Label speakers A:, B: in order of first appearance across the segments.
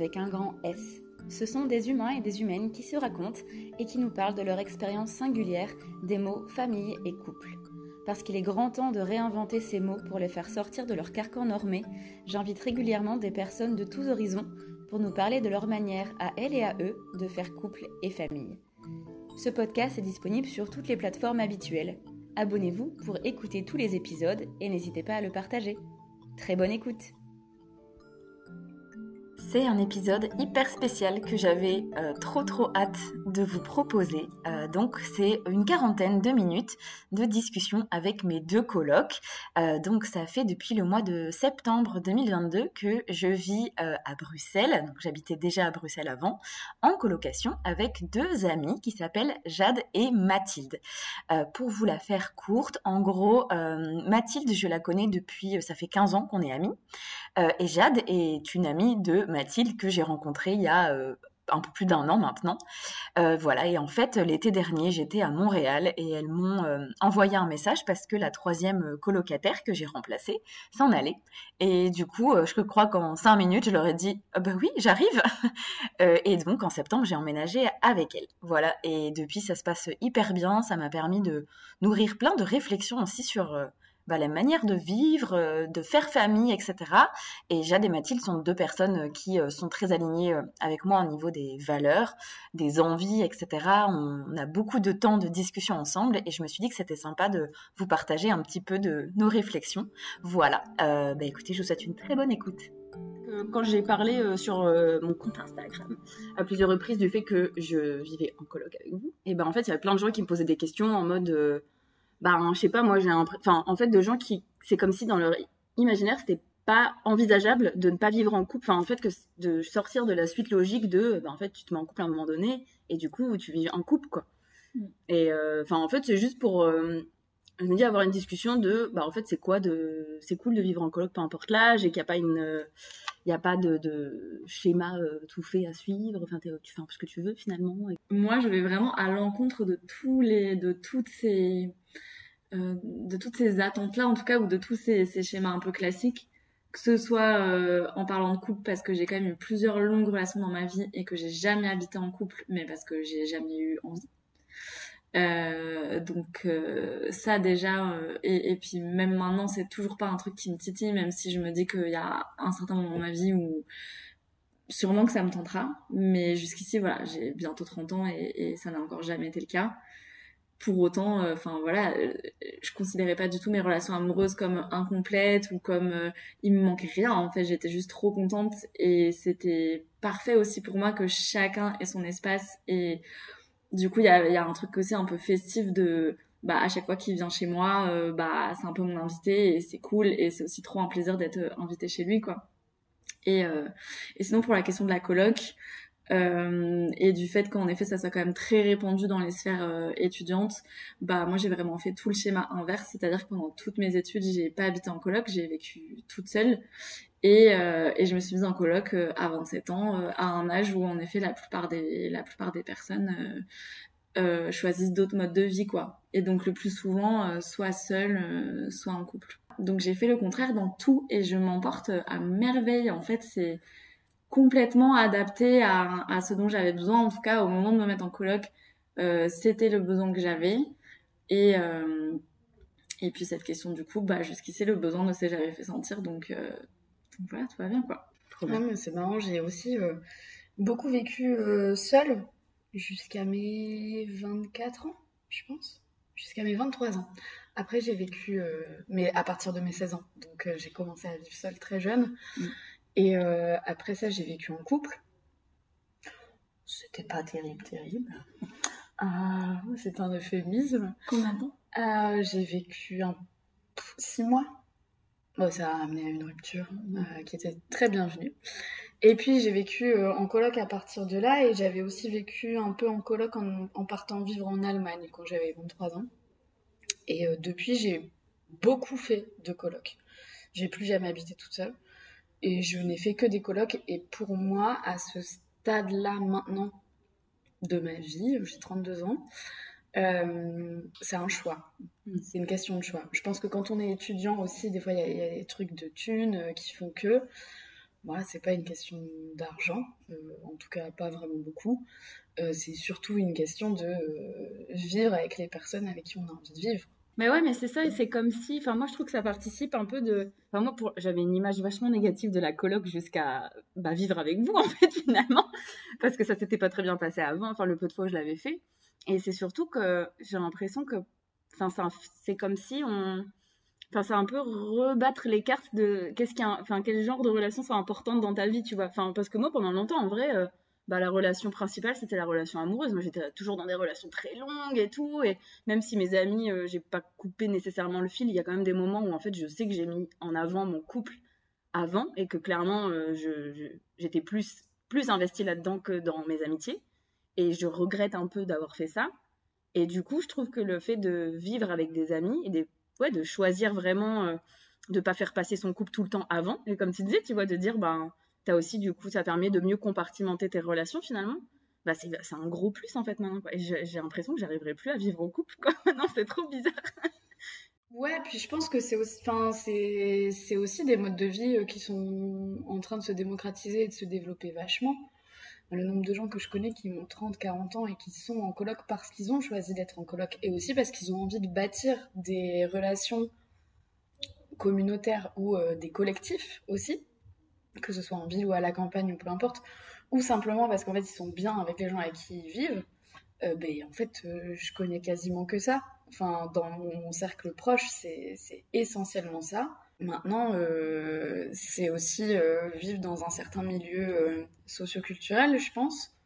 A: avec un grand S. Ce sont des humains et des humaines qui se racontent et qui nous parlent de leur expérience singulière des mots famille et couple. Parce qu'il est grand temps de réinventer ces mots pour les faire sortir de leur carcan normé, j'invite régulièrement des personnes de tous horizons pour nous parler de leur manière à elles et à eux de faire couple et famille. Ce podcast est disponible sur toutes les plateformes habituelles. Abonnez-vous pour écouter tous les épisodes et n'hésitez pas à le partager. Très bonne écoute c'est un épisode hyper spécial que j'avais euh, trop trop hâte de vous proposer. Euh, donc c'est une quarantaine de minutes de discussion avec mes deux colocs. Euh, donc ça fait depuis le mois de septembre 2022 que je vis à Bruxelles. Donc j'habitais déjà à Bruxelles avant, en colocation avec deux amis qui s'appellent Jade et Mathilde. pour vous la faire courte, en gros, Mathilde, je la connais depuis, ça fait 15 ans qu'on est amis. Et Jade est une amie de Mathilde que j'ai rencontrée il y a euh, un peu plus d'un an maintenant. Euh, voilà, et en fait, l'été dernier, j'étais à Montréal et elles m'ont euh, envoyé un message parce que la troisième colocataire que j'ai remplacée s'en allait. Et du coup, je crois qu'en cinq minutes, je leur ai dit Bah oui, j'arrive Et donc, en septembre, j'ai emménagé avec elle. Voilà, et depuis, ça se passe hyper bien. Ça m'a permis de nourrir plein de réflexions aussi sur bah, la manière de vivre, euh, de faire famille, etc. Et Jade et Mathilde sont deux personnes euh, qui euh, sont très alignées avec moi au niveau des valeurs, des envies, etc. On a beaucoup de temps de discussion ensemble et je me suis dit que c'était sympa de vous partager un petit peu de nos réflexions. Voilà. bah écoutez, je vous souhaite une très bonne écoute
B: quand j'ai parlé sur mon compte Instagram à plusieurs reprises du fait que je vivais en coloc avec vous, et ben en fait il y avait plein de gens qui me posaient des questions en mode bah je sais pas moi j'ai un enfin en fait de gens qui c'est comme si dans leur imaginaire c'était pas envisageable de ne pas vivre en couple. Enfin en fait que de sortir de la suite logique de bah en fait tu te mets en couple à un moment donné et du coup tu vis en couple quoi. Mm. et euh, enfin en fait c'est juste pour euh, je me dis avoir une discussion de bah en fait c'est quoi de c'est cool de vivre en coloc peu importe l'âge et qu'il n'y a pas une il n'y a pas de, de schéma euh, tout fait à suivre. Enfin tu fais un peu ce que tu veux finalement
C: moi je vais vraiment à l'encontre de tous les de toutes ces euh, de toutes ces attentes-là, en tout cas, ou de tous ces, schémas un peu classiques, que ce soit euh, en parlant de couple, parce que j'ai quand même eu plusieurs longues relations dans ma vie et que j'ai jamais habité en couple, mais parce que j'ai jamais eu envie. Euh, donc ça déjà, et, et, puis même maintenant, c'est toujours pas un truc qui me titille, même si je me dis qu'il y a un certain moment dans ma vie où sûrement que ça me tentera, mais jusqu'ici, voilà, j'ai bientôt 30 ans et ça n'a encore jamais été le cas pour autant, euh, enfin voilà, euh, je considérais pas du tout mes relations amoureuses comme incomplètes ou comme euh, il me manquait rien. En fait, j'étais juste trop contente et c'était parfait aussi pour moi que chacun ait son espace. Et du coup, il y a, un truc aussi un peu festif de bah à chaque fois qu'il vient chez moi, bah c'est un peu mon invité et c'est cool et c'est aussi trop un plaisir d'être invité chez lui quoi. Et, et sinon pour la question de la coloc, euh, et du fait qu'en effet ça soit quand même très répandu dans les sphères euh, étudiantes, bah moi j'ai vraiment fait tout le schéma inverse, c'est-à-dire que pendant toutes mes études j'ai pas habité en coloc, j'ai vécu toute seule et, euh, et je me suis mise en coloc à 27 ans, à un âge où en effet la plupart des la plupart des personnes choisissent d'autres modes de vie quoi. Et donc le plus souvent soit seule, soit en couple. Donc j'ai fait le contraire dans tout et je m'emporte à merveille en fait c'est complètement adapté à, à ce dont j'avais besoin. En tout cas, au moment de me mettre en coloc, euh, c'était le besoin que j'avais. Et, euh, et puis cette question du coup, bah, jusqu'ici, le besoin ne s'est jamais fait sentir. Donc, euh, donc voilà, tout va bien, quoi.
D: c'est marrant, j'ai aussi euh, beaucoup vécu euh, seule jusqu'à mes 24 ans, je pense. Jusqu'à mes 23 ans. Après, j'ai vécu, euh, mais à partir de mes 16 ans. Donc, j'ai commencé à vivre seule très jeune. Mm. Et euh, après ça, j'ai vécu en couple. C'était pas terrible, terrible. Ah, c'est un euphémisme.
C: Combien de temps?
D: Euh, J'ai vécu un... six mois. Bon, ça a amené à une rupture euh, qui était très bienvenue. Et puis j'ai vécu en coloc à partir de là et j'avais aussi vécu un peu en coloc en, en partant vivre en Allemagne quand j'avais 23 ans. Et depuis, j'ai beaucoup fait de coloc. J'ai plus jamais habité toute seule. Et je n'ai fait que des colloques. Et pour moi, à ce stade-là maintenant de ma vie, j'ai 32 ans, euh, c'est un choix. Mm. C'est une question de choix. Je pense que quand on est étudiant aussi, des fois, il y, a des trucs de thunes euh, qui font que. voilà, c'est pas une question d'argent, en tout cas pas vraiment beaucoup. c'est surtout une question de vivre avec les personnes avec qui on a envie de vivre.
A: Mais ouais, mais c'est ça, et c'est comme si. Enfin, moi, je trouve que ça participe un peu de. Enfin, moi, pour... j'avais une image vachement négative de la coloc jusqu'à bah, vivre avec vous, en fait, finalement. Parce que ça s'était pas très bien passé avant, enfin, le peu de fois où je l'avais fait. Et c'est surtout que j'ai l'impression que. Enfin, c'est comme si on. Enfin, c'est un peu rebattre les cartes de qu'est-ce qui enfin, quel genre de relations sont importantes dans ta vie, tu vois. Enfin, parce que moi, pendant longtemps, en vrai, euh, bah, la relation principale, c'était la relation amoureuse. Moi, j'étais toujours dans des relations très longues et tout. Et même si mes amis, euh, j'ai pas coupé nécessairement le fil, il y a quand même des moments où, en fait, je sais que j'ai mis en avant mon couple avant et que clairement, euh, j'étais plus, plus investie là-dedans que dans mes amitiés. Et je regrette un peu d'avoir fait ça. Et du coup, je trouve que le fait de vivre avec des amis et des, ouais, de choisir vraiment euh, de pas faire passer son couple tout le temps avant. Et comme tu disais, tu vois, de dire, ben, tu as aussi, du coup, ça permet de mieux compartimenter tes relations finalement. Bah, c'est un gros plus en fait maintenant. J'ai l'impression que j'arriverai plus à vivre au couple. Quoi. non, c'est trop bizarre.
D: Ouais, puis je pense que c'est aussi, enfin, c'est aussi des modes de vie euh, qui sont en train de se démocratiser et de se développer vachement. Le nombre de gens que je connais qui ont 30, 40 ans et qui sont en coloc parce qu'ils ont choisi d'être en coloc et aussi parce qu'ils ont envie de bâtir des relations communautaires ou euh, des collectifs aussi que ce soit en ville ou à la campagne ou peu importe, ou simplement parce qu'en fait ils sont bien avec les gens avec qui ils vivent, euh, ben, en fait euh, je connais quasiment que ça. Enfin, dans mon cercle proche, c'est essentiellement ça. Maintenant, euh, c'est aussi vivre dans un certain milieu socioculturel, je pense,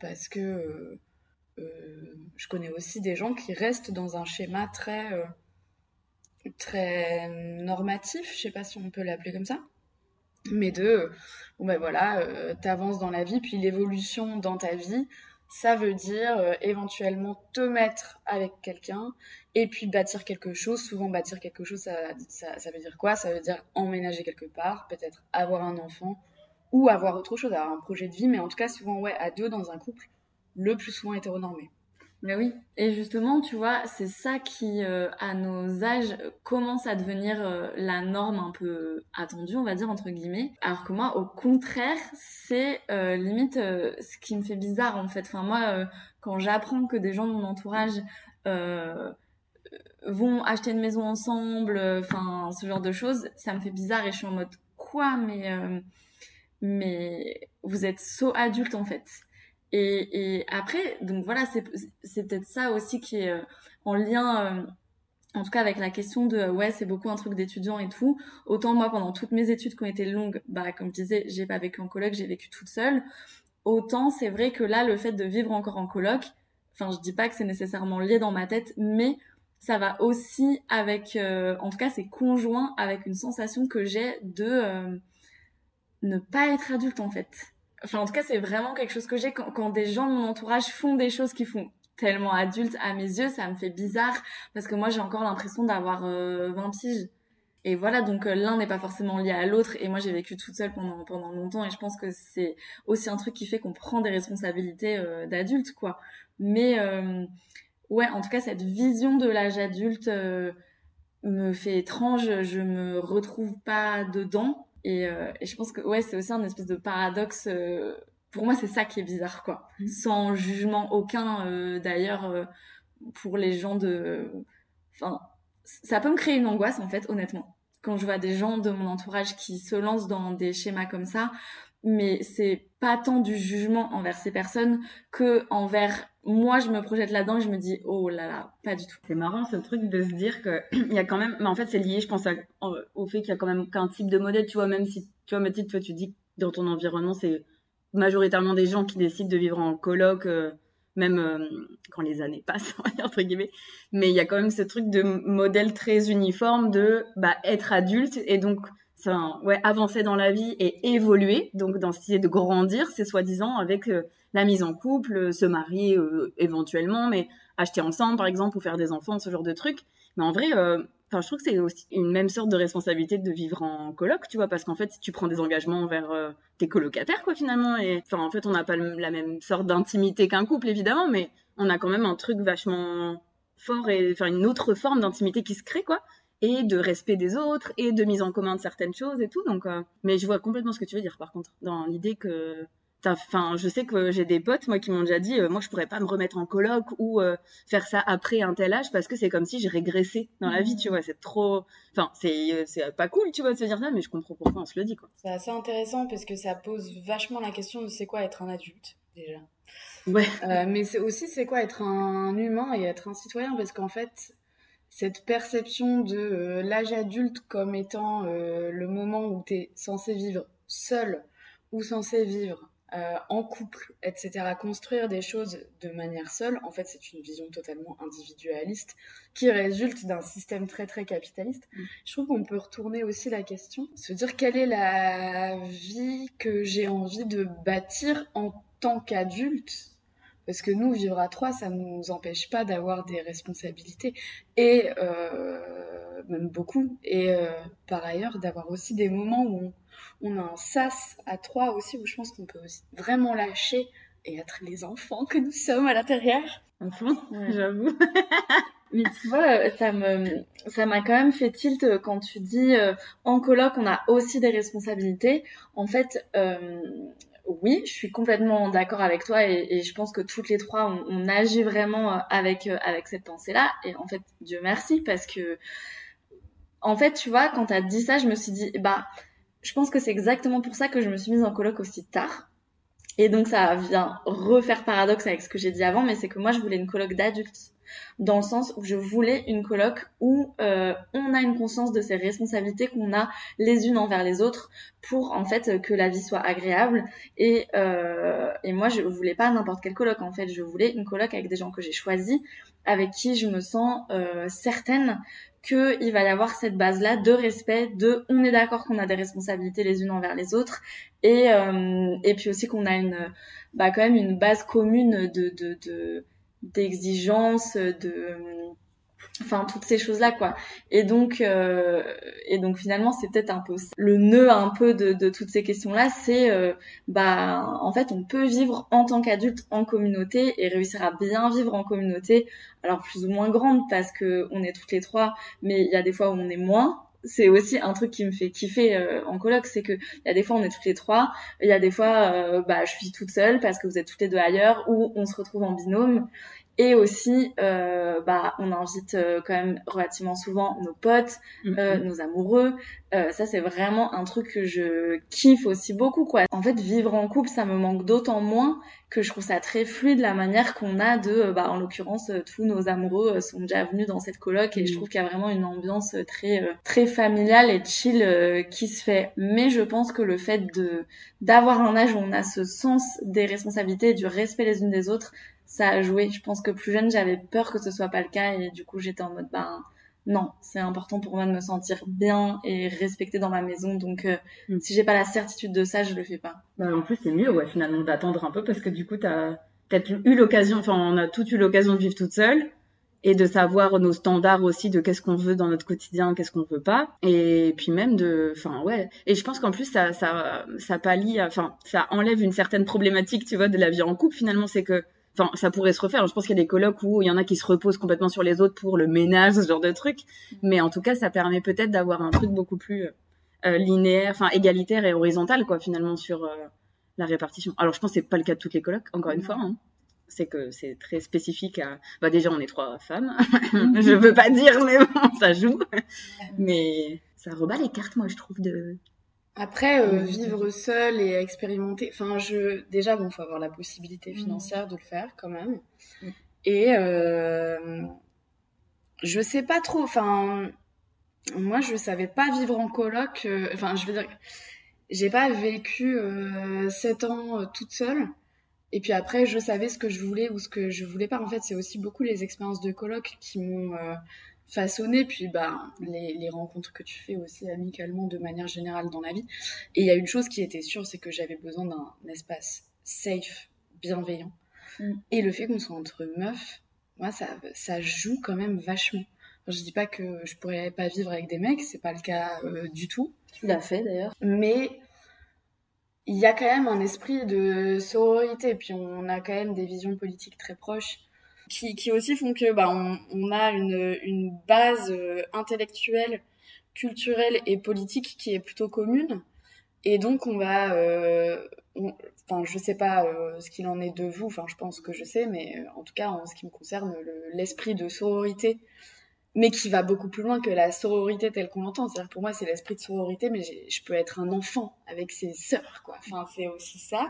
D: parce que je connais aussi des gens qui restent dans un schéma très très normatif, je sais pas si on peut l'appeler comme ça, mais de bon ben voilà euh, t'avances dans la vie puis l'évolution dans ta vie ça veut dire euh, éventuellement te mettre avec quelqu'un et puis bâtir quelque chose. Souvent bâtir quelque chose ça, ça, ça veut dire quoi? Ça veut dire emménager quelque part peut-être avoir un enfant ou avoir autre chose avoir un projet de vie. Mais en tout cas souvent ouais à deux dans un couple le plus souvent hétéronormé
C: mais oui, et justement, tu vois, c'est ça qui, euh, à nos âges, commence à devenir euh, la norme un peu attendue, on va dire, entre guillemets. Alors que moi, au contraire, c'est euh, limite ce qui me fait bizarre, en fait. Enfin, moi, quand j'apprends que des gens de mon entourage vont acheter une maison ensemble, enfin, ce genre de choses, ça me fait bizarre et je suis en mode, quoi, mais... mais vous êtes so adulte, en fait. Et, après, donc voilà, c'est peut-être ça aussi qui est euh, en lien, euh, en tout cas avec la question de ouais, c'est beaucoup un truc d'étudiant et tout. Autant moi, pendant toutes mes études qui ont été longues, bah comme je disais, j'ai pas vécu en coloc, j'ai vécu toute seule. Autant c'est vrai que là, le fait de vivre encore en coloc, enfin, je dis pas que c'est nécessairement lié dans ma tête, mais ça va aussi avec, euh, en tout cas, c'est conjoint avec une sensation que j'ai de ne pas être adulte en fait Enfin, en tout cas, c'est vraiment quelque chose que j'ai quand, des gens de mon entourage font des choses qui font tellement adultes à mes yeux, ça me fait bizarre parce que moi, j'ai encore l'impression d'avoir 20 euh, piges. Et voilà, donc euh, l'un n'est pas forcément lié à l'autre. Et moi, j'ai vécu toute seule pendant, pendant longtemps. Et je pense que c'est aussi un truc qui fait qu'on prend des responsabilités euh, d'adulte, quoi. Mais ouais, en tout cas, cette vision de l'âge adulte me fait étrange. Je me retrouve pas dedans. Euh, et, je pense que ouais, c'est aussi un espèce de paradoxe. Euh, pour moi, c'est ça qui est bizarre, quoi. Mm. Sans jugement aucun, euh, d'ailleurs, pour les gens de. Enfin, ça peut me créer une angoisse, en fait, honnêtement. Quand je vois des gens de mon entourage qui se lancent dans des schémas comme ça, mais c'est pas tant du jugement envers ces personnes que envers moi je me projette là-dedans et je me dis oh là là pas du tout.
A: C'est marrant ce truc de se dire que il y a quand même mais en fait c'est lié je pense au fait qu'il y a quand même qu'un type de modèle tu vois même si tu vois Mathilde toi tu dis que dans ton environnement c'est majoritairement des gens qui décident de vivre en coloc euh, même euh, quand les années passent entre guillemets. Mais il y a quand même ce truc de modèle très uniforme de bah être adulte et donc avancer dans la vie et évoluer, donc dans de grandir, c'est soi-disant avec euh, la mise en couple, euh, se marier euh, éventuellement, mais acheter ensemble par exemple ou faire des enfants, ce genre de trucs. Mais en vrai, enfin, je trouve que c'est aussi une même sorte de responsabilité de vivre en coloc, tu vois, parce qu'en fait, tu prends des engagements envers tes colocataires, quoi, finalement. Et en fait, on n'a pas la même sorte d'intimité qu'un couple, évidemment, mais on a quand même un truc vachement fort et enfin une autre forme d'intimité qui se crée, quoi. Et de respect des autres et de mise en commun de certaines choses et tout. Donc, euh, mais je vois complètement ce que tu veux dire par contre, dans l'idée que Enfin, je sais que j'ai des potes, moi, qui m'ont déjà dit, euh, moi, je pourrais pas me remettre en coloc ou euh, faire ça après un tel âge parce que c'est comme si j'ai régressé dans la vie, tu vois. C'est trop, enfin, c'est pas cool, tu vois, de se dire ça, mais je comprends pourquoi on se le dit, quoi.
D: C'est assez intéressant parce que ça pose vachement la question de c'est quoi être un adulte déjà.
A: Ouais.
D: Euh, mais c'est aussi c'est quoi être un humain et être un citoyen parce qu'en fait cette perception de l'âge adulte comme étant le moment où tu es censé vivre seul ou censé vivre euh, en couple, etc., construire des choses de manière seule, en fait, c'est une vision totalement individualiste qui résulte d'un système très très capitaliste. Mm. Je trouve qu'on peut retourner aussi la question, se dire quelle est la vie que j'ai envie de bâtir en tant qu'adulte. Parce que nous, vivre à trois, ça ne nous empêche pas d'avoir des responsabilités. Et euh, même beaucoup. Et euh, par ailleurs, d'avoir aussi des moments où on on a un sas à trois aussi où je pense qu'on peut aussi vraiment lâcher et être les enfants que nous sommes à l'intérieur.
A: Enfants, j'avoue.
C: Mais tu vois, ça me, ça m'a quand même fait tilt quand tu dis euh, en coloc on a aussi des responsabilités. En fait, euh, oui, je suis complètement d'accord avec toi et, je pense que toutes les trois on, agit vraiment euh, avec avec cette pensée-là. Et en fait, Dieu merci parce que en fait, tu vois, quand t'as dit ça, je me suis dit bah je pense que c'est exactement pour ça que je me suis mise en coloc aussi tard. Et donc ça vient refaire paradoxe avec ce que j'ai dit avant, mais c'est que moi je voulais une coloc d'adultes, dans le sens où je voulais une coloc où euh, on a une conscience de ses responsabilités qu'on a les unes envers les autres pour en fait que la vie soit agréable. Et, euh, et moi je voulais pas n'importe quelle coloc en fait, je voulais une coloc avec des gens que j'ai choisis, avec qui je me sens euh, certaine qu'il va y avoir cette base-là de respect, de on est d'accord qu'on a des responsabilités les unes envers les autres, et, euh, et puis aussi qu'on a une, bah, quand même une base commune de, de, d'exigence, de, enfin toutes ces choses là quoi. Et donc euh, et donc finalement c'est peut-être un peu le nœud un peu de, de toutes ces questions là c'est euh, bah en fait on peut vivre en tant qu'adulte en communauté et réussir à bien vivre en communauté alors plus ou moins grande parce que on est toutes les trois mais il y a des fois où on est moins c'est aussi un truc qui me fait kiffer euh, en coloc, c'est que il y a des fois on est toutes les trois, il y a des fois bah je suis toute seule parce que vous êtes toutes les deux ailleurs ou on se retrouve en binôme et aussi, euh, bah, on invite euh, quand même relativement souvent nos potes, mm-hmm. euh, nos amoureux. Euh, ça, c'est vraiment un truc que je kiffe aussi beaucoup, quoi. En fait, vivre en couple, ça me manque d'autant moins que je trouve ça très fluide la manière qu'on a de, bah, en l'occurrence, tous nos amoureux sont déjà venus dans cette coloc et je mm. trouve qu'il y a vraiment une ambiance très, très familiale et chill qui se fait. Mais je pense que le fait de d'avoir un âge où on a ce sens des responsabilités, du respect les unes des autres, ça a joué. Je pense que plus jeune, j'avais peur que ce soit pas le cas et du coup, j'étais en mode, ben, non, c'est important pour moi de me sentir bien et respectée dans ma maison. Donc, euh, mm. si j'ai pas la certitude de ça, je le fais pas.
A: Bah, en plus, c'est mieux, ouais, finalement, d'attendre un peu parce que du coup, t'as peut-être eu l'occasion, enfin, on a toutes eu l'occasion de vivre toute seule et de savoir nos standards aussi de qu'est-ce qu'on veut dans notre quotidien, qu'est-ce qu'on veut pas, et puis même de, enfin ouais. Et je pense qu'en plus ça, ça, ça pallie, enfin, ça enlève une certaine problématique, tu vois, de la vie en couple. Finalement, c'est que enfin ça pourrait se refaire je pense qu'il y a des colloques où il y en a qui se reposent complètement sur les autres pour le ménage ce genre de truc. Mais en tout cas ça permet peut-être d'avoir un truc beaucoup plus euh, linéaire enfin égalitaire et horizontal quoi finalement sur euh, la répartition. Alors je pense que c'est pas le cas de toutes les colloques encore une fois hein. c'est que c'est très spécifique à bah déjà on est trois femmes. Je veux pas dire mais bon ça joue. Mais ça rebat les cartes moi je trouve de
D: après, euh, vivre seul et expérimenter. Enfin, je déjà bon, faut avoir la possibilité mm. financière de le faire quand même. Mm. Et euh, je sais pas trop. Enfin, moi, je savais pas vivre en coloc. Euh, enfin, je veux dire, j'ai pas vécu euh, sept ans toute seule. Et puis après, je savais ce que je voulais ou ce que je voulais pas. En fait, c'est aussi beaucoup les expériences de coloc qui m'ont façonner, puis bah, les, les, rencontres que tu fais aussi amicalement de manière générale dans la vie. Et il y a une chose qui était sûre, c'est que j'avais besoin d'un espace safe, bienveillant. Mm. Et le fait qu'on soit entre meufs, moi, ça, ça joue quand même vachement. je dis pas que je pourrais pas vivre avec des mecs, c'est pas le cas euh, du tout.
C: Tu l'as fait d'ailleurs.
D: Mais il y a quand même un esprit de sororité, puis on a quand même des visions politiques très proches. Qui, aussi font que bah, on, a une, base euh, intellectuelle, culturelle et politique qui est plutôt commune. Et donc on va, euh, je sais pas euh, ce qu'il en est de vous, enfin je pense que je sais, mais euh, en tout cas en ce qui me concerne, le- l'esprit de sororité, mais qui va beaucoup plus loin que la sororité telle qu'on l'entend. C'est-à-dire pour moi c'est l'esprit de sororité, mais je peux être un enfant avec ses sœurs, quoi. Enfin c'est aussi ça.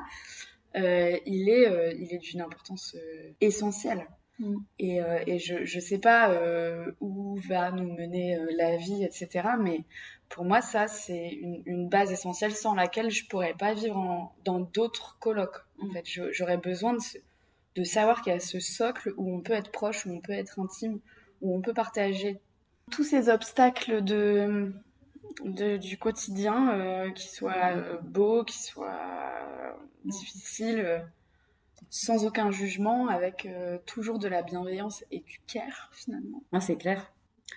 D: Il est, il est d'une importance essentielle.
C: Mm.
D: Et, euh, et je, je sais pas euh, où va nous mener euh, la vie, etc. Mais pour moi, ça, c'est une, une base essentielle sans laquelle je pourrais pas vivre en- dans d'autres colocs. En fait, Je- j'aurais besoin de, de savoir qu'il y a ce socle où on peut être proche, où on peut être intime, où on peut partager tous ces obstacles de, de- du quotidien, qui soient euh, beaux, qui soient difficiles, sans aucun jugement, avec euh, toujours de la bienveillance et du care finalement.
A: Moi, c'est clair.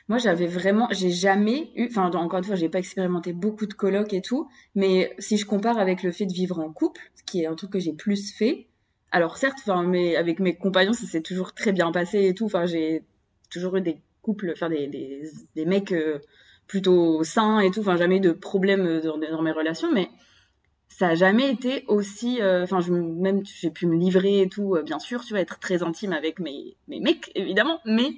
A: Moi, j'avais vraiment, j'ai jamais eu, enfin, encore une fois, j'ai pas expérimenté beaucoup de colocs et tout, mais si je compare avec le fait de vivre en couple, ce qui est un truc que j'ai plus fait, alors certes, enfin, mais avec mes compagnons, ça s'est toujours très bien passé et tout, enfin, j'ai toujours eu des couples, enfin, des, des, des mecs euh, plutôt sains et tout, enfin, jamais eu de problème dans, dans mes relations, mais ça a jamais été aussi, euh, enfin, même, j'ai pu me livrer et tout, euh, bien sûr, tu vas être très intime avec mes, mecs, évidemment, mais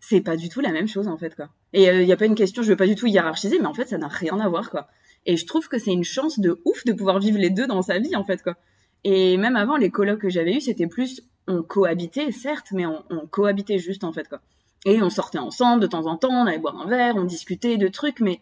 A: c'est pas du tout la même chose en fait quoi. Et il y a pas une question, je veux pas du tout hiérarchiser, mais en fait ça n'a rien à voir quoi. Et je trouve que c'est une chance de ouf de pouvoir vivre les deux dans sa vie en fait quoi. Et même avant les colocs que j'avais eu, c'était plus on cohabitait certes, mais on, on cohabitait juste en fait quoi. Et on sortait ensemble de temps en temps, on allait boire un verre, on discutait de trucs, mais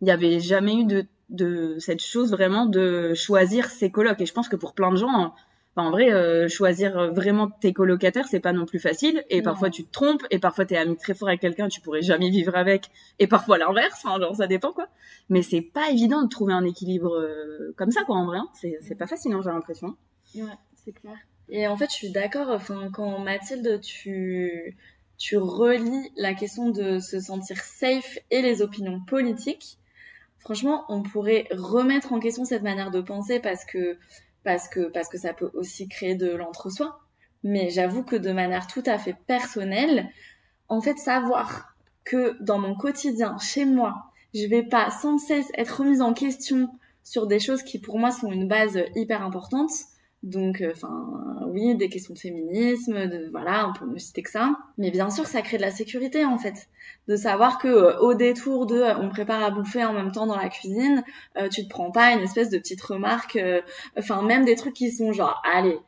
A: il y avait jamais eu de de cette chose vraiment de choisir ses colocs. Et je pense que pour plein de gens, Enfin, en vrai, euh, choisir vraiment tes colocataires, c'est pas non plus facile. Et parfois, tu te trompes. Et parfois, t'es ami très fort avec quelqu'un, tu pourrais jamais vivre avec. Et parfois, l'inverse. Enfin, genre, ça dépend, quoi. Mais c'est pas évident de trouver un équilibre euh, comme ça, quoi, en vrai. hein. C'est, c'est pas facile, hein, j'ai l'impression.
C: Ouais, c'est clair. Et en fait, je suis d'accord. Enfin, quand Mathilde, tu tu relis la question de se sentir safe et les opinions politiques, franchement, on pourrait remettre en question cette manière de penser parce que parce que parce que ça peut aussi créer de l'entre-soi. Mais j'avoue que de manière tout à fait personnelle, en fait, savoir que dans mon quotidien, chez moi, je vais pas sans cesse être remise en question sur des choses qui pour moi sont une base hyper importante. Donc, euh, enfin, oui, des questions de féminisme, de voilà, on peut ne citer que ça. Mais bien sûr, ça crée de la sécurité en fait, de savoir que euh, au détour de, euh, on prépare à bouffer en même temps dans la cuisine, euh, tu te prends pas une espèce de petite remarque, enfin même des trucs qui sont genre, allez,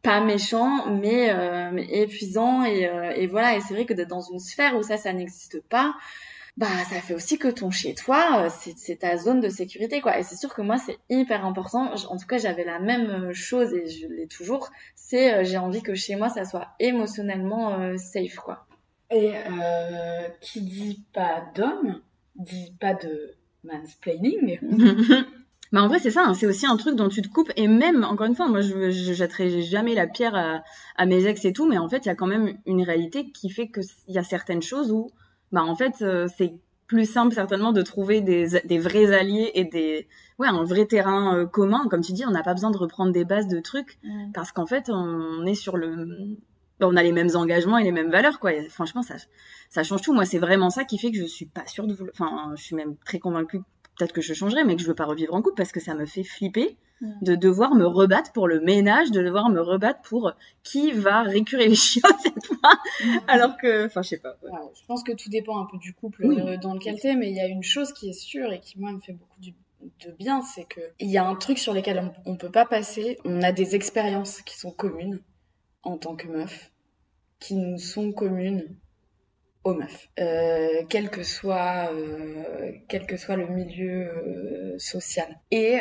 C: pas méchants, mais, mais épuisants et, et voilà. Et c'est vrai que d'être dans une sphère où ça, ça n'existe pas, bah ça fait aussi que ton chez toi euh, c'est c'est ta zone de sécurité quoi. Et c'est sûr que moi c'est hyper important. En tout cas j'avais la même euh, chose et je l'ai toujours. C'est euh, j'ai envie que chez moi ça soit émotionnellement euh, safe quoi.
D: Et euh, qui dit pas d'homme, dit pas de mansplaining.
A: Mais en vrai, c'est ça, hein, c'est aussi un truc dont tu te coupes. Et même, encore une fois, moi, je, je jetterai jamais la pierre à, à mes ex et tout, mais en fait, il y a quand même une réalité qui fait qu'il y a certaines choses où, bah, en fait, euh, c'est plus simple certainement de trouver des, des vrais alliés et des, ouais, un vrai terrain euh, commun. Comme tu dis, on n'a pas besoin de reprendre des bases de trucs parce qu'en fait, on est sur le, on a les mêmes engagements et les mêmes valeurs, quoi. Et franchement, ça, ça change tout. Moi, c'est vraiment ça qui fait que je suis pas sûre de vouloir, enfin, je suis même très convaincue peut-être que je changerai, mais que je veux pas revivre en couple parce que ça me fait flipper
C: Mm.
A: De devoir me rebattre pour le ménage, de devoir me rebattre pour qui va récurer les chiottes cette fois, alors que, enfin, je sais pas. ouais.
D: Je pense que tout dépend un peu du couple
A: Oui.
D: euh, dans lequel t'es, mais il y a une chose qui est sûre et qui moi me fait beaucoup du- de bien, c'est que il y a un truc sur lequel on, on peut pas passer. On a des expériences qui sont communes en tant que meuf, qui nous sont communes aux meufs, euh, quel que soit euh, quel que soit le milieu euh, social. Et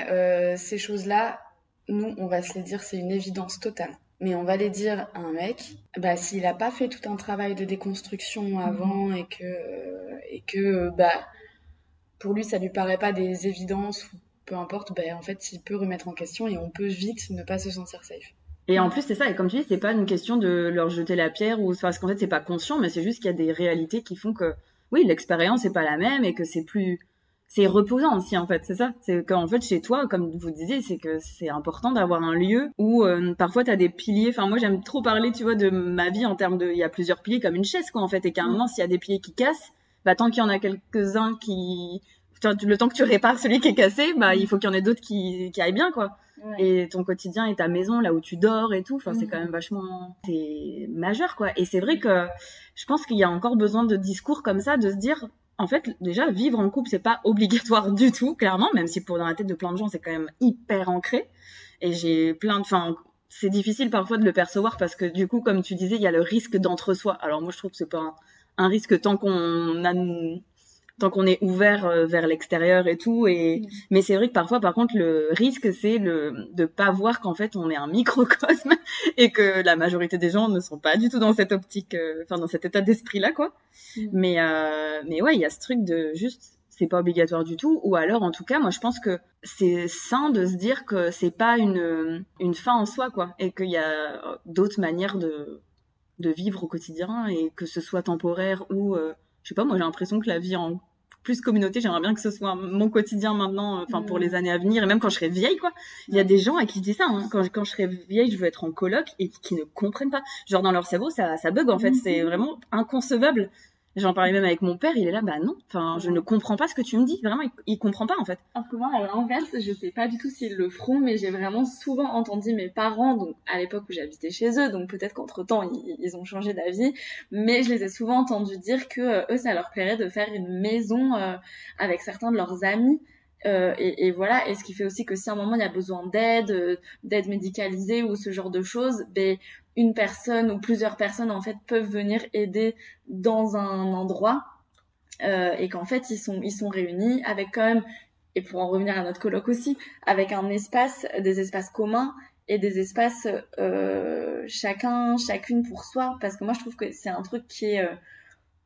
D: ces choses-là, nous, on va se les dire, c'est une évidence totale. Mais on va les dire à un mec, bah s'il a pas fait tout un travail de déconstruction avant et que et que bah pour lui ça lui paraît pas des évidences ou peu importe, bah en fait il peut remettre en question et on peut vite ne pas se sentir safe.
A: Et en plus, c'est ça. Et comme tu dis, c'est pas une question de leur jeter la pierre ou parce qu'en fait, c'est pas conscient, mais c'est juste qu'il y a des réalités qui font que, oui, l'expérience est pas la même et que c'est plus, c'est reposant aussi en fait, c'est ça. C'est qu'en fait chez toi, comme vous disiez, c'est que c'est important d'avoir un lieu où euh, parfois tu as des piliers. Enfin moi j'aime trop parler, tu vois, de ma vie en termes de, il y a plusieurs piliers comme une chaise quoi en fait, et qu'à un moment s'il y a des piliers qui cassent, bah tant qu'il y en a quelques-uns qui, le temps que tu répares celui qui est cassé, bah il faut qu'il y en ait d'autres qui, qui aillent bien quoi. Et ton quotidien et ta maison, là où tu dors et tout, enfin c'est mm. quand même vachement, c'est majeur quoi. Et c'est vrai que je pense qu'il y a encore besoin de discours comme ça, de se dire en fait, déjà, vivre en couple, c'est pas obligatoire du tout, clairement, même si pour dans la tête de plein de gens, c'est quand même hyper ancré. Et j'ai plein de, enfin, c'est difficile parfois de le percevoir parce que du coup, comme tu disais, il y a le risque d'entre-soi. Alors moi, je trouve que c'est pas un, un, risque tant qu'on a tant qu'on est ouvert euh, vers l'extérieur et tout. Et mm. mais c'est vrai que parfois, par contre, le risque c'est le de pas voir qu'en fait on est un microcosme et que la majorité des gens ne sont pas du tout dans cette optique, euh, enfin dans cet état d'esprit là, quoi. Mm. Mais euh, mais ouais, il y a ce truc de juste c'est pas obligatoire du tout ou alors en tout cas moi je pense que c'est sain de se dire que c'est pas une une fin en soi quoi et qu'il y a d'autres manières de de vivre au quotidien et que ce soit temporaire ou je sais pas, moi j'ai l'impression que la vie en plus communauté, j'aimerais bien que ce soit mon quotidien maintenant, euh, enfin pour les années à venir, et même quand je serai vieille, quoi. Il y a des gens à qui je dis ça, hein. quand, quand je serai vieille, je veux être en coloc et qui ne comprennent pas. Genre dans leur cerveau, ça, ça bug en fait, c'est vraiment inconcevable J'en parlais même avec mon père, il est là, bah non, enfin, je ne comprends pas ce que tu me dis. Vraiment, il, il comprend pas en fait.
C: Alors que moi, à l'inverse, je sais pas du tout s'ils le feront, mais j'ai vraiment souvent entendu mes parents, donc à l'époque où j'habitais chez eux, donc peut-être qu'entre temps ils, ont changé d'avis, mais je les ai souvent entendus dire que euh, eux, ça leur plairait de faire une maison euh, avec certains de leurs amis. Euh, et, voilà, et ce qui fait aussi que si à un moment il y a besoin d'aide, euh, d'aide médicalisée ou ce genre de choses, ben une personne ou plusieurs personnes en fait peuvent venir aider dans un endroit euh, et qu'en fait ils sont ils sont réunis avec quand même et pour en revenir à notre colloque aussi avec un espace des espaces communs et des espaces chacun chacune pour soi. Parce que moi je trouve que c'est un truc qui est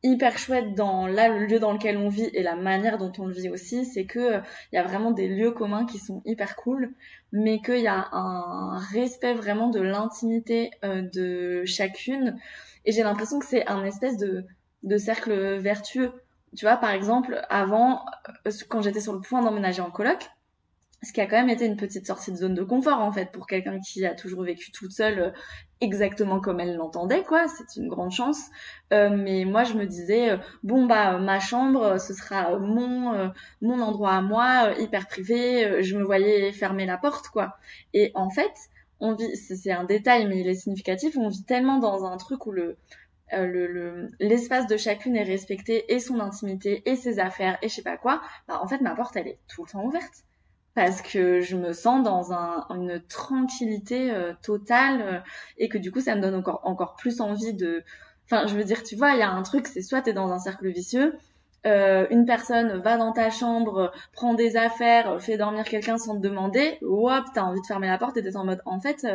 C: hyper chouette dans là le lieu dans lequel on vit et la manière dont on le vit aussi, c'est que il euh, y a vraiment des lieux communs qui sont hyper cool, mais qu'il y a un respect vraiment de l'intimité euh, de chacune. Et j'ai l'impression que c'est un espèce de de cercle vertueux. Tu vois, par exemple, avant, euh, quand j'étais sur le point d'emménager en coloc, ce qui a quand même été une petite sortie de zone de confort en fait pour quelqu'un qui a toujours vécu toute seule euh, exactement comme elle l'entendait quoi. C'est une grande chance. Euh, mais moi je me disais euh, bon bah ma chambre ce sera mon mon endroit à moi hyper privé je me voyais fermer la porte quoi. Et en fait on vit c'est un détail mais il est significatif on vit tellement dans un truc où le le l'espace de chacune est respecté et son intimité et ses affaires et je sais pas quoi. Bah en fait ma porte elle est tout le temps ouverte parce que je me sens dans un, une tranquillité euh, totale euh, et que du coup ça me donne encore encore plus envie de enfin je veux dire tu vois il y a un truc c'est soit t'es dans un cercle vicieux euh, une personne va dans ta chambre prend des affaires fait dormir quelqu'un sans te demander hop t'as envie de fermer la porte et d'être en mode en fait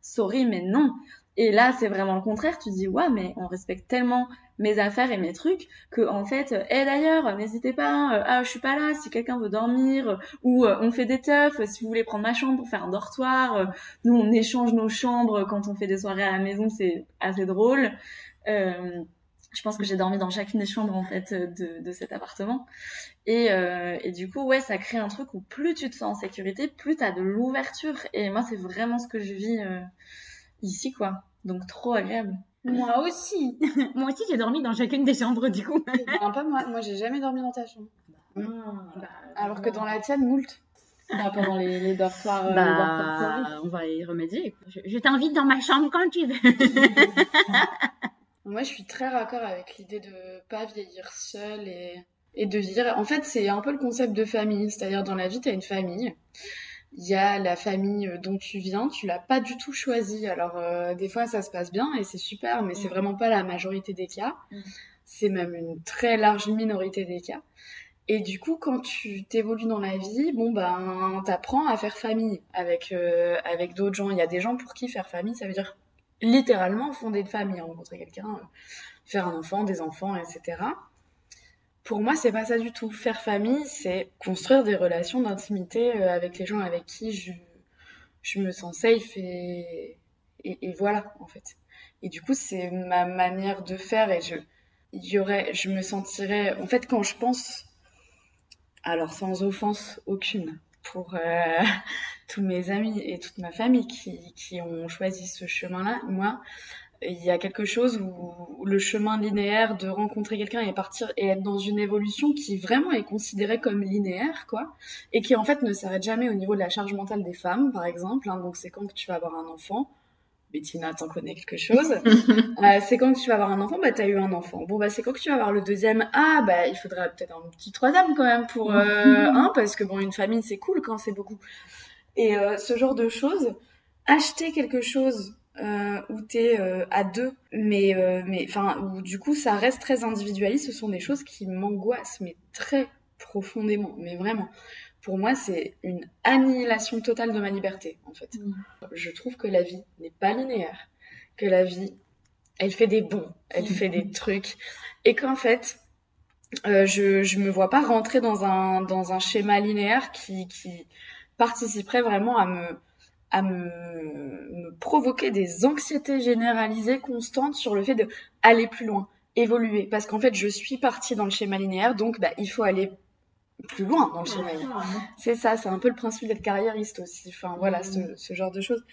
C: sorry mais non et là, c'est vraiment le contraire. Tu dis, ouais, mais on respecte tellement mes affaires et mes trucs que, en fait, et eh, d'ailleurs, n'hésitez pas, hein, ah, je suis pas là, si quelqu'un veut dormir, ou euh, on fait des teufs, si vous voulez prendre ma chambre pour faire un dortoir, euh, nous, on échange nos chambres quand on fait des soirées à la maison, c'est assez drôle. Euh, je pense que j'ai dormi dans chacune des chambres en fait de, de cet appartement et, euh, et, du coup ouais ça crée un truc où plus tu te sens en sécurité plus tu as de l'ouverture et moi c'est vraiment ce que je vis euh, ici, quoi. Donc trop agréable.
E: Moi aussi. moi aussi, j'ai dormi dans chacune des chambres, du coup.
D: non, pas moi. Moi, j'ai jamais dormi dans ta chambre. Ah, bah, Alors que dans la tienne, moult.
C: Bah, pendant les, les dortoirs. Euh,
A: bah, on va y remédier. Je, t'invite dans ma chambre quand tu veux.
D: moi, je suis très raccord avec l'idée de pas vieillir seule et, et de vivre. En fait, c'est un peu le concept de famille. C'est-à-dire, dans la vie, tu as une famille il y a la famille euh, dont tu viens, tu l'as pas du tout choisi. Alors euh, des fois ça se passe bien et c'est super, mais c'est mm. vraiment pas la majorité des cas. Mm. C'est même une très large minorité des cas. Et du coup, quand tu t'évolues dans la vie, bon ben, t'apprends à faire famille avec euh, avec d'autres gens. Il y a des gens pour qui faire famille, ça veut dire littéralement fonder une famille, rencontrer quelqu'un, faire un enfant, des enfants, etc. Pour moi, c'est pas ça du tout. Faire famille, c'est construire des relations d'intimité euh, avec les gens avec qui je, je me sens safe et, et, voilà, en fait. Et du coup, c'est ma manière de faire et je, y aurait, je me sentirais, en fait, quand je pense Alors, sans offense aucune pour euh, tous mes amis et toute ma famille qui, qui ont choisi ce chemin-là, moi, il y a quelque chose où le chemin linéaire de rencontrer quelqu'un et partir et être dans une évolution qui vraiment est considérée comme linéaire, quoi, et qui en fait ne s'arrête jamais au niveau de la charge mentale des femmes, par exemple. Hein. donc c'est quand que tu vas avoir un enfant. Bettina, t'en connais quelque chose. euh, c'est quand que tu vas avoir un enfant, bah t'as eu un enfant. Bon bah c'est quand que tu vas avoir le deuxième? Ah bah il faudrait peut-être un petit troisième quand même pour euh, un parce que bon une famille c'est cool quand c'est beaucoup. Et euh, ce genre de choses, acheter quelque chose euh, où t'es euh, à deux, mais euh, mais enfin où du coup ça reste très individualiste. Ce sont des choses qui m'angoissent, mais très profondément, mais vraiment. Pour moi, c'est une annihilation totale de ma liberté, en fait.
C: Mm.
D: Je trouve que la vie n'est pas linéaire, que la vie, elle fait des bons, elle fait des trucs, et qu'en fait, euh, je je me vois pas rentrer dans un dans un schéma linéaire qui qui participerait vraiment à me à me, me provoquer des anxiétés généralisées constantes sur le fait de aller plus loin, évoluer. Parce qu'en fait, je suis partie dans le schéma linéaire, donc bah, il faut aller plus loin dans le schéma linéaire. C'est ça, c'est un peu le principe d'être carriériste aussi. Enfin, voilà, ce, ce genre de choses.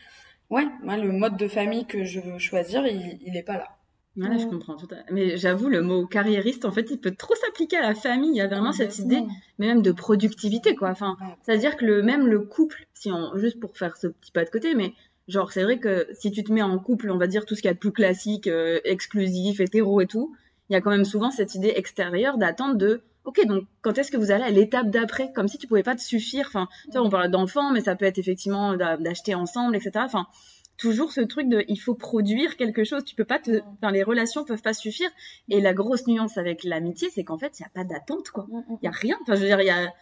D: Ouais, moi, le mode de famille que je veux choisir, il, il est pas là.
A: Ouais, je comprends tout à fait. Mais j'avoue, le mot carriériste, en fait, il peut trop s'appliquer à la famille. Il y a vraiment cette idée, mais même de productivité, quoi. Enfin, c'est-à-dire que le, même le couple, si on, juste pour faire ce petit pas de côté, mais genre, c'est vrai que si tu te mets en couple, on va dire tout ce qu'il y a de plus classique, euh, exclusif, hétéro et tout, il y a quand même souvent cette idée extérieure d'attente de, ok, donc quand est-ce que vous allez à l'étape d'après, comme si tu pouvais pas te suffire. Enfin, tu vois, on parle d'enfants, mais ça peut être effectivement d'a- d'acheter ensemble, etc. Enfin, toujours ce truc de, il faut produire quelque chose. Tu peux pas te, enfin, les relations peuvent pas suffire. Et la grosse nuance avec l'amitié, c'est qu'en fait, il y a pas d'attente, quoi. Il y a rien. Enfin, je veux dire, il y a.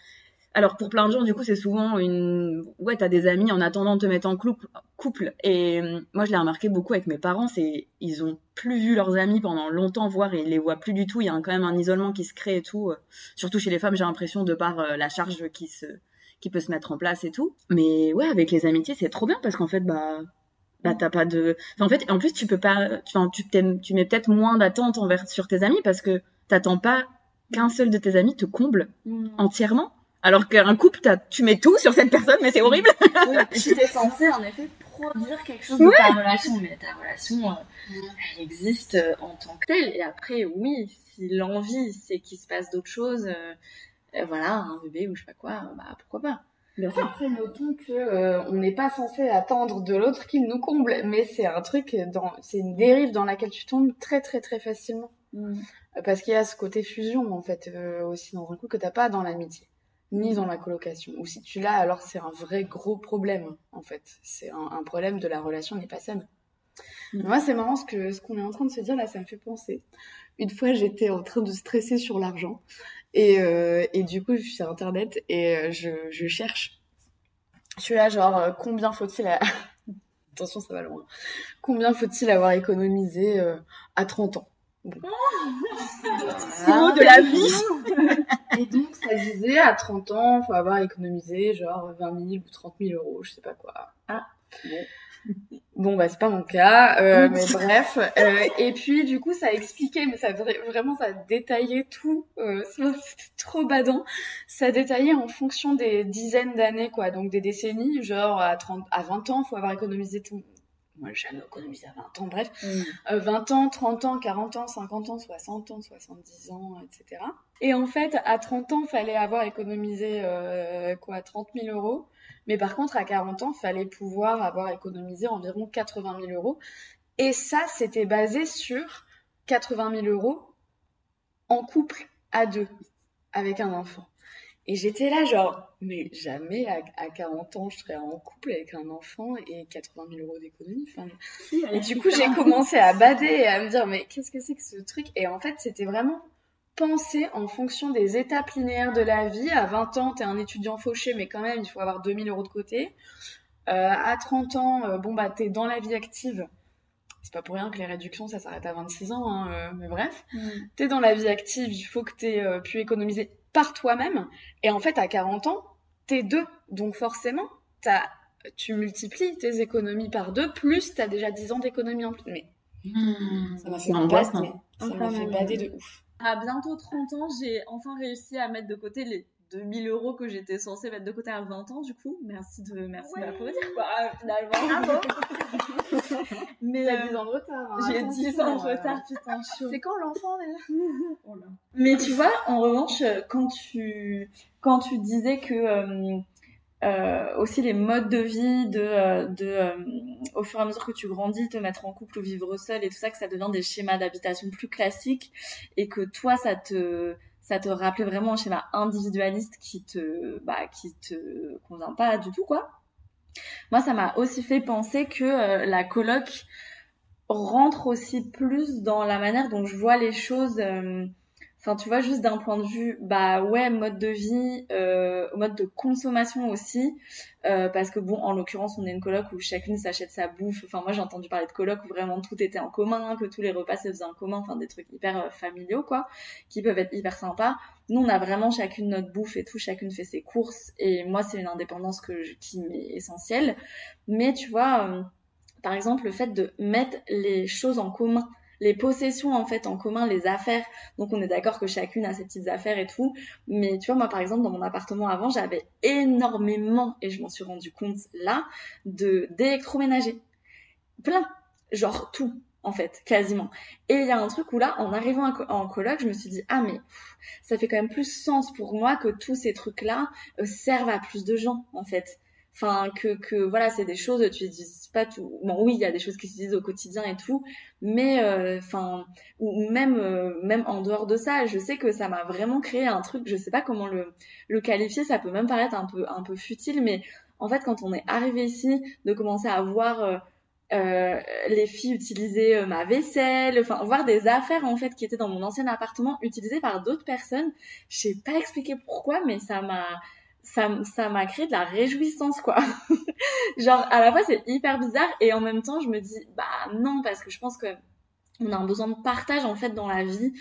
A: Alors pour plein de gens, du coup, c'est souvent une. Ouais, t'as des amis en attendant de te mettre en couple. couple. Et euh, moi, je l'ai remarqué beaucoup avec mes parents. C'est ils ont plus vu leurs amis pendant longtemps, voire ils les voient plus du tout. Il y a quand même un isolement qui se crée et tout. euh, Surtout chez les femmes, j'ai l'impression de par euh, la charge qui se qui peut se mettre en place et tout. Mais ouais, avec les amitiés, c'est trop bien parce qu'en fait, bah bah t'as pas de enfin, en fait en plus tu peux pas tu enfin, tu tu mets peut-être moins d'attente envers sur tes amis parce que t'attends pas qu'un seul de tes amis te comble
C: Mm.
A: entièrement alors qu'un couple t'as- tu mets tout sur cette personne mais c'est horrible
C: Tu t'es censé en effet produire quelque chose de ta relation, mais ta relation, euh, elle existe euh, en tant que telle. Et après, oui, si l'envie c'est qu'il se passe d'autres choses, euh, euh, voilà, un bébé ou je sais pas quoi, bah pourquoi pas.
D: Après, notons que euh, on n'est pas censé attendre de l'autre qu'il nous comble, mais c'est un truc dans, c'est une dérive dans laquelle tu tombes très très très facilement. Euh, Parce qu'il y a ce côté fusion en fait euh, aussi dans un couple que t'as pas dans l'amitié, ni dans la colocation. Ou si tu l'as, alors c'est un vrai gros problème en fait. C'est un, un problème de la relation n'est pas saine.
A: Mm.
D: Moi, c'est marrant ce que ce qu'on est en train de se dire là, ça me fait penser. Une fois, j'étais en train de stresser sur l'argent et euh, et du coup, je suis sur internet et euh, je je cherche. Je suis là genre euh, combien faut-il à... Attention, ça va loin. Combien faut-il avoir économisé euh, à 30 ans? Bon.
A: mot de la vie
D: Et donc, ça disait, à 30 ans, faut avoir économisé genre 20 000 ou 30 000 euros, je sais pas quoi.
C: Ah.
D: Bon. Bon, bah, c'est pas mon cas, euh, mais bref. Euh, et puis, du coup, ça a expliqué, mais ça vra- vraiment, ça détaillait tout. Euh, C'était trop badant. Ça détaillait en fonction des dizaines d'années, quoi. Donc, des décennies, genre, à 30, à 20 ans, faut avoir économisé tout. Moi, j'ai jamais économisé à 20 ans, bref. Euh, 20 ans, 30 ans, 40 ans, 50 ans, 60 ans, 70 ans, etc. Et en fait, à 30 ans, fallait avoir économisé euh, quoi, 30 000 euros. Mais par contre, à 40 ans, fallait pouvoir avoir économisé environ 80 000 euros. Et ça, c'était basé sur 80 000 euros en couple à deux, avec un enfant. Et j'étais là, genre, mais jamais à, à 40 ans, je serais en couple avec un enfant et 80 000 euros d'économie. Enfin, et du coup, j'ai commencé à bader et à me dire, mais qu'est-ce que c'est que ce truc? Et en fait, c'était vraiment penser en fonction des étapes linéaires de la vie. À 20 ans, t'es un étudiant fauché, mais quand même, il faut avoir 2000 euros de côté. Euh, à 30 ans, euh, bon, bah, t'es dans la vie active. C'est pas pour rien que les réductions, ça s'arrête à 26 ans, hein, euh, mais bref. T'es dans la vie active, il faut que t'aies euh, pu économiser par toi-même. Et en fait, à 40 ans, t'es deux. Donc forcément, t'as, tu multiplies tes économies par deux, plus t'as déjà 10 ans d'économie en plus. Mais ça m'a fait, bader, ça m'a fait bader de ouf.
C: À bientôt 30 ans, j'ai enfin réussi à mettre de côté les 2000 euros que j'étais censée mettre de côté à 20 ans, du coup. Merci de, merci de m'applaudir, quoi, ah, finalement.
D: Mais. T'as 10 euh, ans de retard.
C: Hein, j'ai 10 ans de retard, putain, chaud.
D: C'est quand l'enfant, déjà?
C: Oh Mais tu vois, en revanche, quand tu, quand tu disais que, euh, euh, aussi les modes de vie de, euh, de euh, au fur et à mesure que tu grandis te mettre en couple ou vivre seul et tout ça que ça devient des schémas d'habitation plus classiques et que toi ça te ça te rappelait vraiment un schéma individualiste qui te bah qui te convient pas du tout quoi. Moi ça m'a aussi fait penser que la coloc rentre aussi plus dans la manière dont je vois les choses Enfin, tu vois, juste d'un point de vue, bah ouais, mode de vie, euh, mode de consommation aussi, euh, parce que bon, en l'occurrence, on est une coloc où chacune s'achète sa bouffe. Enfin, moi, j'ai entendu parler de coloc où vraiment tout était en commun, que tous les repas se faisaient en commun, enfin des trucs hyper euh, familiaux, quoi, qui peuvent être hyper sympas. Nous, on a vraiment chacune notre bouffe et tout, chacune fait ses courses, et moi, c'est une indépendance que je, qui m'est essentielle. Mais tu vois, euh, par exemple, le fait de mettre les choses en commun les possessions en fait en commun, les affaires. Donc on est d'accord que chacune a ses petites affaires et tout. Mais tu vois, moi par exemple dans mon appartement avant, j'avais énormément, et je m'en suis rendu compte là, de d'électroménager. Plein. Genre tout en fait, quasiment. Et il y a un truc où là, en arrivant en coloc, je me suis dit, ah mais ça fait quand même plus sens pour moi que tous ces trucs-là euh, servent à plus de gens, en fait. Enfin, que, que voilà, c'est des choses, tu dis pas tout. Bon, oui, il y a des choses qui se disent au quotidien et tout, mais euh, enfin, ou même euh, même en dehors de ça, je sais que ça m'a vraiment créé un truc. Je sais pas comment le le qualifier. Ça peut même paraître un peu un peu futile, mais en fait, quand on est arrivé ici, de commencer à voir euh, euh les filles utiliser ma vaisselle, enfin voir des affaires en fait qui étaient dans mon ancien appartement utilisées par d'autres personnes. Je sais pas expliquer pourquoi, mais ça m'a ça ça m'a créé de la réjouissance quoi. Genre à la fois c'est hyper bizarre et en même temps je me dis bah non parce que je pense que on a un besoin de partage en fait dans la vie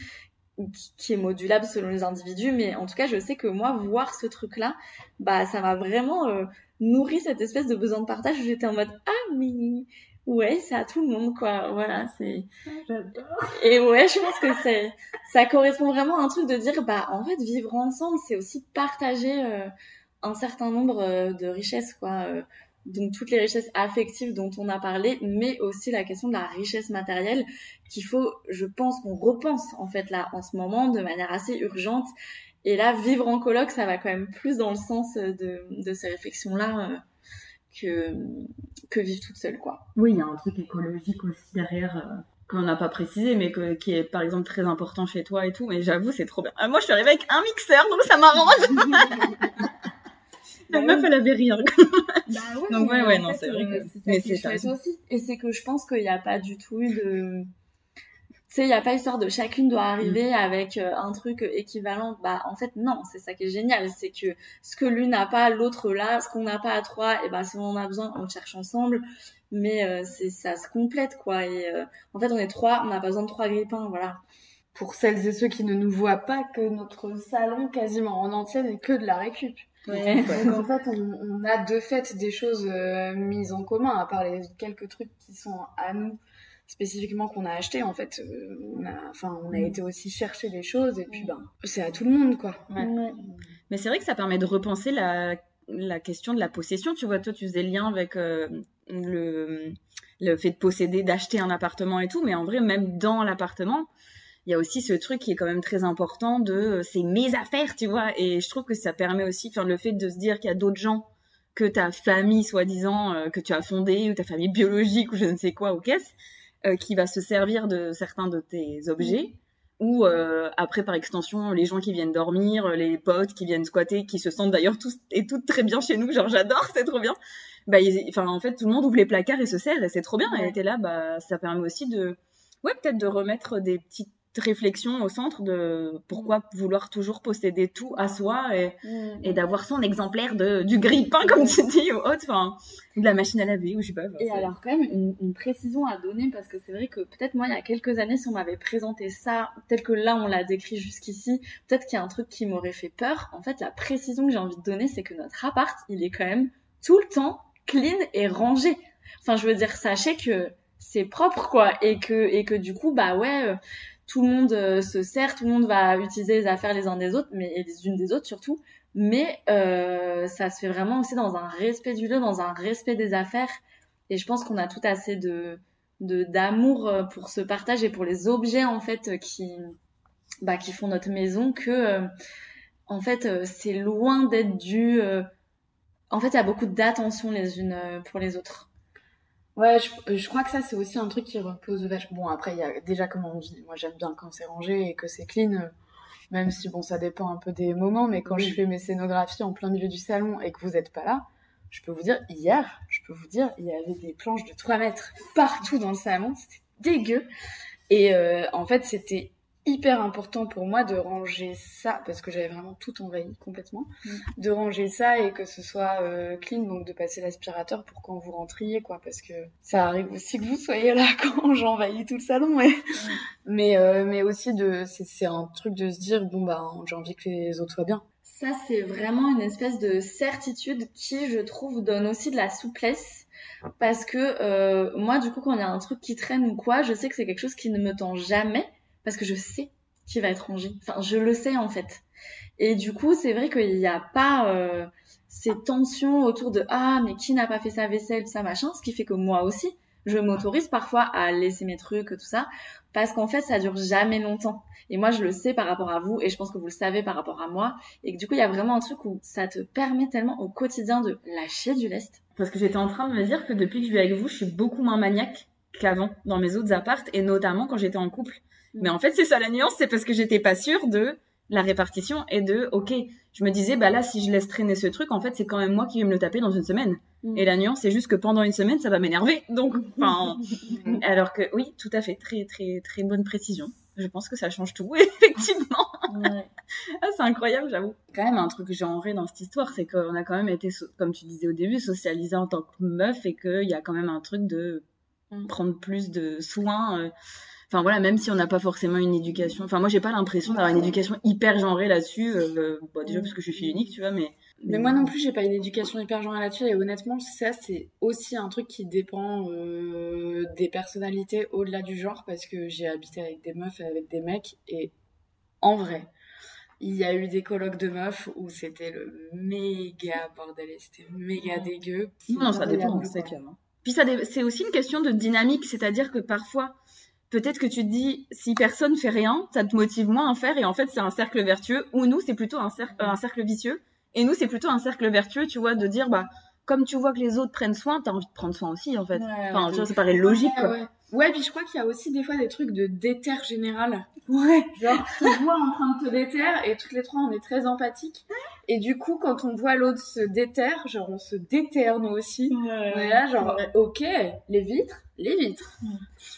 C: qui est modulable selon les individus. Mais en tout cas je sais que moi voir ce truc là bah ça m'a vraiment euh, nourri cette espèce de besoin de partage où j'étais en mode ah mais ouais c'est à tout le monde quoi. Voilà c'est
D: j'adore.
C: et ouais je pense que c'est ça correspond vraiment à un truc de dire bah en fait vivre ensemble c'est aussi partager euh, un certain nombre euh, de richesses, quoi. Euh, donc toutes les richesses affectives dont on a parlé, mais aussi la question de la richesse matérielle qu'il faut, je pense, qu'on repense en fait là en ce moment de manière assez urgente. Et là, vivre en coloc, ça va quand même plus dans le sens de, de ces réflexions-là euh, que, que vivre toute seule, quoi.
A: Oui, il y a un truc écologique aussi derrière qu'on n'a pas précisé, mais qui est par exemple très important chez toi et tout. Mais j'avoue, c'est trop bien. moi, je suis arrivée avec un mixeur, donc ça m'arrange. La meuf, elle avait rien.
C: bah ouais, Donc ouais, ouais, non, c'est vrai que mais c'est chouette aussi. Et c'est que je pense qu'il n'y a pas du tout eu de... Tu sais, il n'y a pas histoire de chacune doit arriver mm. avec euh, un truc équivalent. Bah, en fait, non, c'est ça qui est génial. C'est que ce que l'une n'a pas, l'autre là. Ce qu'on n'a pas à trois, et bah, si on en a besoin, on le cherche ensemble. Mais euh, c'est ça se complète, quoi. Et euh, en fait, on est trois, on n'a pas besoin de trois grippins, voilà.
D: Pour celles et ceux qui ne nous voient pas, que notre salon quasiment en entier n'est que de la récup. Donc en fait, on, a de fait des choses euh, mises en commun, à part les quelques trucs qui sont à nous spécifiquement qu'on a acheté. En fait, euh, on a, enfin, on a mm. été aussi chercher des choses et puis ben, c'est à tout le monde quoi.
A: Mais c'est vrai que ça permet de repenser la, la question de la possession. Tu vois, toi, tu faisais le lien avec euh, le le fait de posséder, d'acheter un appartement et tout, mais en vrai, même dans l'appartement, il y a aussi ce truc qui est quand même très important de euh, c'est mes affaires, tu vois. Et je trouve que ça permet aussi, enfin, le fait de se dire qu'il y a d'autres gens que ta famille, soi-disant, euh, que tu as fondée, ou ta famille biologique, ou je ne sais quoi, ou qu'est-ce, euh, qui va se servir de certains de tes objets. Ou après, par extension, les gens qui viennent dormir, les potes qui viennent squatter, qui se sentent d'ailleurs tous et toutes très bien chez nous, genre j'adore, c'est trop bien. Bah, enfin, en fait, tout le monde ouvre les placards et se sert, et c'est trop bien. Et t'es là, bah, ça permet aussi de, ouais, peut-être de remettre des petites réflexion au centre de pourquoi vouloir toujours posséder tout à soi et, mm. et d'avoir son exemplaire de, du grille-pain, comme tu dis, ou autre, enfin, de la machine à laver, ou je sais pas.
C: Et alors, quand même, une, une, précision à donner, parce que c'est vrai que peut-être moi, il y a quelques années, si on m'avait présenté ça, tel que là, on l'a décrit jusqu'ici, peut-être qu'il y a un truc qui m'aurait fait peur. En fait, la précision que j'ai envie de donner, c'est que notre appart, il est quand même tout le temps clean et rangé. Enfin, je veux dire, sachez que c'est propre, quoi, et que, et que du coup, bah ouais, euh, tout le monde euh, se sert, tout le monde va utiliser les affaires les uns des autres, mais les unes des autres surtout. Mais euh, ça se fait vraiment aussi dans un respect du lieu, dans un respect des affaires. Et je pense qu'on a tout assez de d'amour euh, pour ce partage et pour les objets en fait qui bah qui font notre maison que euh, en fait c'est loin d'être du en fait il y a beaucoup d'attention les unes pour les autres
D: Ouais, je, je, crois que ça, c'est aussi un truc qui repose vachement. Bon, après, il y a déjà comment on vit. Moi, j'aime bien quand c'est rangé et que c'est clean, euh, même si, bon, ça dépend un peu des moments, mais quand je fais mes scénographies en plein milieu du salon et que vous n'êtes pas là, je peux vous dire, hier, je peux vous dire, il y avait des planches de 3 mètres partout dans le salon, c'était dégueu. Et euh, en fait, c'était hyper important pour moi de ranger ça parce que j'avais vraiment tout envahi complètement mm. de ranger ça et que ce soit euh, clean donc de passer l'aspirateur pour quand vous rentriez quoi parce que ça arrive aussi que vous soyez là quand j'envahis tout le salon mais mm. mais, euh, mais aussi de c'est un truc de se dire bon bah j'ai envie que les autres soient bien
C: ça c'est vraiment une espèce de certitude qui je trouve donne aussi de la souplesse parce que euh, moi du coup quand il y a un truc qui traîne ou quoi je sais que c'est quelque chose qui ne me tend jamais parce que je sais qu'il va être rangé. Enfin, je le sais en fait. Et du coup, c'est vrai qu'il n'y a pas euh, ces tensions autour de ah mais qui n'a pas fait sa vaisselle, sa machin, ce qui fait que moi aussi, je m'autorise parfois à laisser mes trucs, tout ça, parce qu'en fait, ça dure jamais longtemps. Et moi, je le sais par rapport à vous, et je pense que vous le savez par rapport à moi, et que du coup, il y a vraiment un truc où ça te permet tellement au quotidien de lâcher du lest.
A: Parce que j'étais en train de me dire que depuis que je vis avec vous, je suis beaucoup moins maniaque qu'avant dans mes autres appartes, et notamment quand j'étais en couple. Mais en fait, c'est ça la nuance, c'est parce que j'étais pas sûre de la répartition et de, ok, je me disais, bah là, si je laisse traîner ce truc, en fait, c'est quand même moi qui vais me le taper dans une semaine. Mm. Et la nuance, c'est juste que pendant une semaine, ça va m'énerver. Donc, enfin, alors que oui, tout à fait, très, très, très bonne précision. Je pense que ça change tout, effectivement. ah, c'est incroyable, j'avoue. Quand même, un truc genré dans cette histoire, c'est qu'on a quand même été, comme tu disais au début, socialisé en tant que meuf et qu'il y a quand même un truc de mm. prendre plus de soins. Euh, enfin voilà même si on n'a pas forcément une éducation. Enfin moi j'ai pas l'impression d'avoir une éducation hyper genrée là-dessus euh, bon, déjà parce que je suis unique tu vois mais
D: mais moi non plus j'ai pas une éducation hyper genrée là-dessus et honnêtement ça c'est aussi un truc qui dépend euh, des personnalités au-delà du genre parce que j'ai habité avec des meufs et avec des mecs et en vrai il y a eu des colloques de meufs où c'était le méga bordel c'était méga dégueu
A: non ça dépend c'est clair puis ça c'est aussi une question de dynamique c'est-à-dire que parfois peut-être que tu te dis si personne fait rien, ça te motive moins à faire et en fait c'est un cercle vertueux. Ou nous c'est plutôt un un cercle vicieux. Et nous c'est plutôt un cercle vertueux, tu vois, de dire bah comme tu vois que les autres prennent soin, t'as envie de prendre soin aussi en fait. enfin, tu vois, ça paraît logique.
D: Ouais, quoi. Ouais. puis je crois qu'il y a aussi des fois des trucs de déter général.
C: Ouais.
D: Genre, tu te vois en train de te déter et toutes les trois on est très empathiques. Et du coup, quand on voit l'autre se déter, genre on se déterre nous aussi. Ouais, on est là, genre, ok, les vitres, les vitres.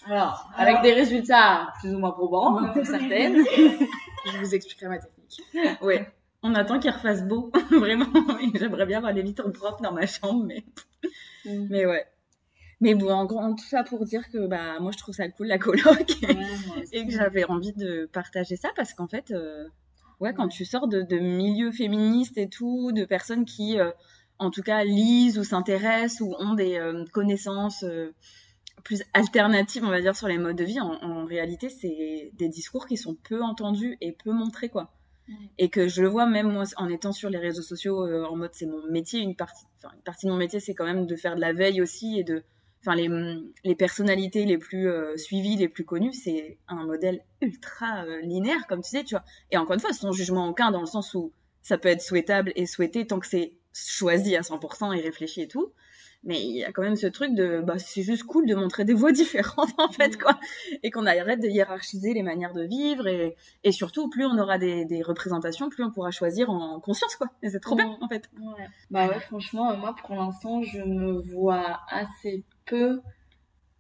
C: Alors, avec des résultats plus ou moins probants pour certaines.
D: je vous expliquerai ma technique.
A: Ouais. On attend qu'il refasse beau, vraiment. J'aimerais bien avoir des vitres propres dans ma chambre, mais, mm. mais ouais. Mais bon, en gros, tout ça pour dire que bah moi je trouve ça cool la coloc et que j'avais envie de partager ça parce qu'en fait, euh, ouais, quand tu sors de, de milieux féministes et tout, de personnes qui, euh, en tout cas, lisent ou s'intéressent ou ont des euh, connaissances plus alternatives, on va dire, sur les modes de vie, en, en réalité, c'est des discours qui sont peu entendus et peu montrés, quoi et que je le vois même moi en étant sur les réseaux sociaux euh, en mode c'est mon métier une partie une partie de mon métier c'est quand même de faire de la veille aussi et de enfin les les personnalités les plus euh, suivies les plus connues c'est un modèle ultra euh, linéaire comme tu sais tu vois. Et encore une fois ton jugement aucun dans le sens où ça peut être souhaitable et souhaité tant que c'est choisi à 100% et réfléchi et tout mais il y a quand même ce truc de bah c'est juste cool de montrer des voix différentes en fait quoi. Et qu'on arrête de hiérarchiser les manières de vivre et, et surtout plus on aura des, des représentations plus on pourra choisir en conscience quoi. Et c'est trop bien en fait.
C: Ouais. bah ouais franchement moi pour l'instant je me vois assez peu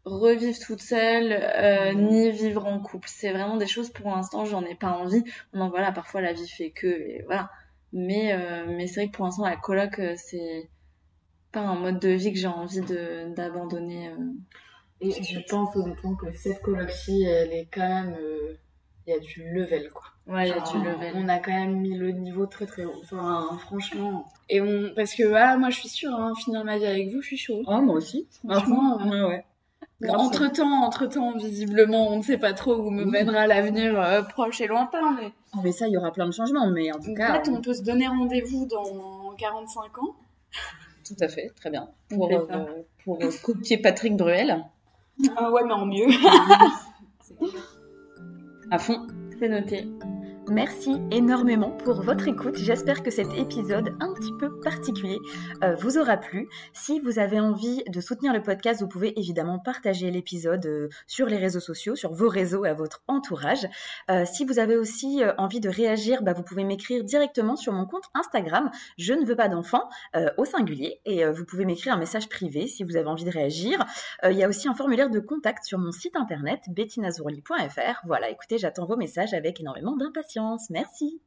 C: revivre toute seule euh, ni vivre en couple. C'est vraiment des choses pour l'instant j'en ai pas envie. Non voilà parfois la vie fait que et voilà. Mais euh, mais c'est vrai que pour l'instant la coloc euh, c'est pas un mode de vie que j'ai envie de d'abandonner. Euh,
D: et je pense honnêtement que cette coloc-ci, elle est quand même, euh, il y a du level quoi.
C: Ouais, il y a du level.
D: On a quand même mis le niveau très très haut. Enfin, franchement. Et on, parce que voilà, moi je suis sûre, hein, finir ma vie avec vous, je suis chaud.
A: Oh, moi aussi.
D: Franchement,
A: ouais, ouais.
D: entre temps, entre temps, visiblement, on ne sait pas trop où me mènera l'avenir euh, proche et lointain, mais.
C: Oh, mais ça, il y aura plein de changements, mais en tout cas.
D: En fait, on peut se donner rendez-vous dans 45 ans.
C: Tout à fait, très bien. Pour, euh, pour copier Patrick Bruel.
D: Ah ouais, mais en mieux.
C: à fond.
D: C'est noté.
A: Merci énormément pour votre écoute. J'espère que cet épisode un petit peu particulier euh, vous aura plu. Si vous avez envie de soutenir le podcast, vous pouvez évidemment partager l'épisode euh, sur les réseaux sociaux, sur vos réseaux et à votre entourage. Euh, si vous avez aussi envie de réagir, bah, vous pouvez m'écrire directement sur mon compte Instagram. Je ne veux pas d'enfants au singulier et vous pouvez m'écrire un message privé si vous avez envie de réagir. Il y a aussi un formulaire de contact sur mon site internet bettinazourli.fr. Voilà, écoutez, j'attends vos messages avec énormément d'impatience. Merci.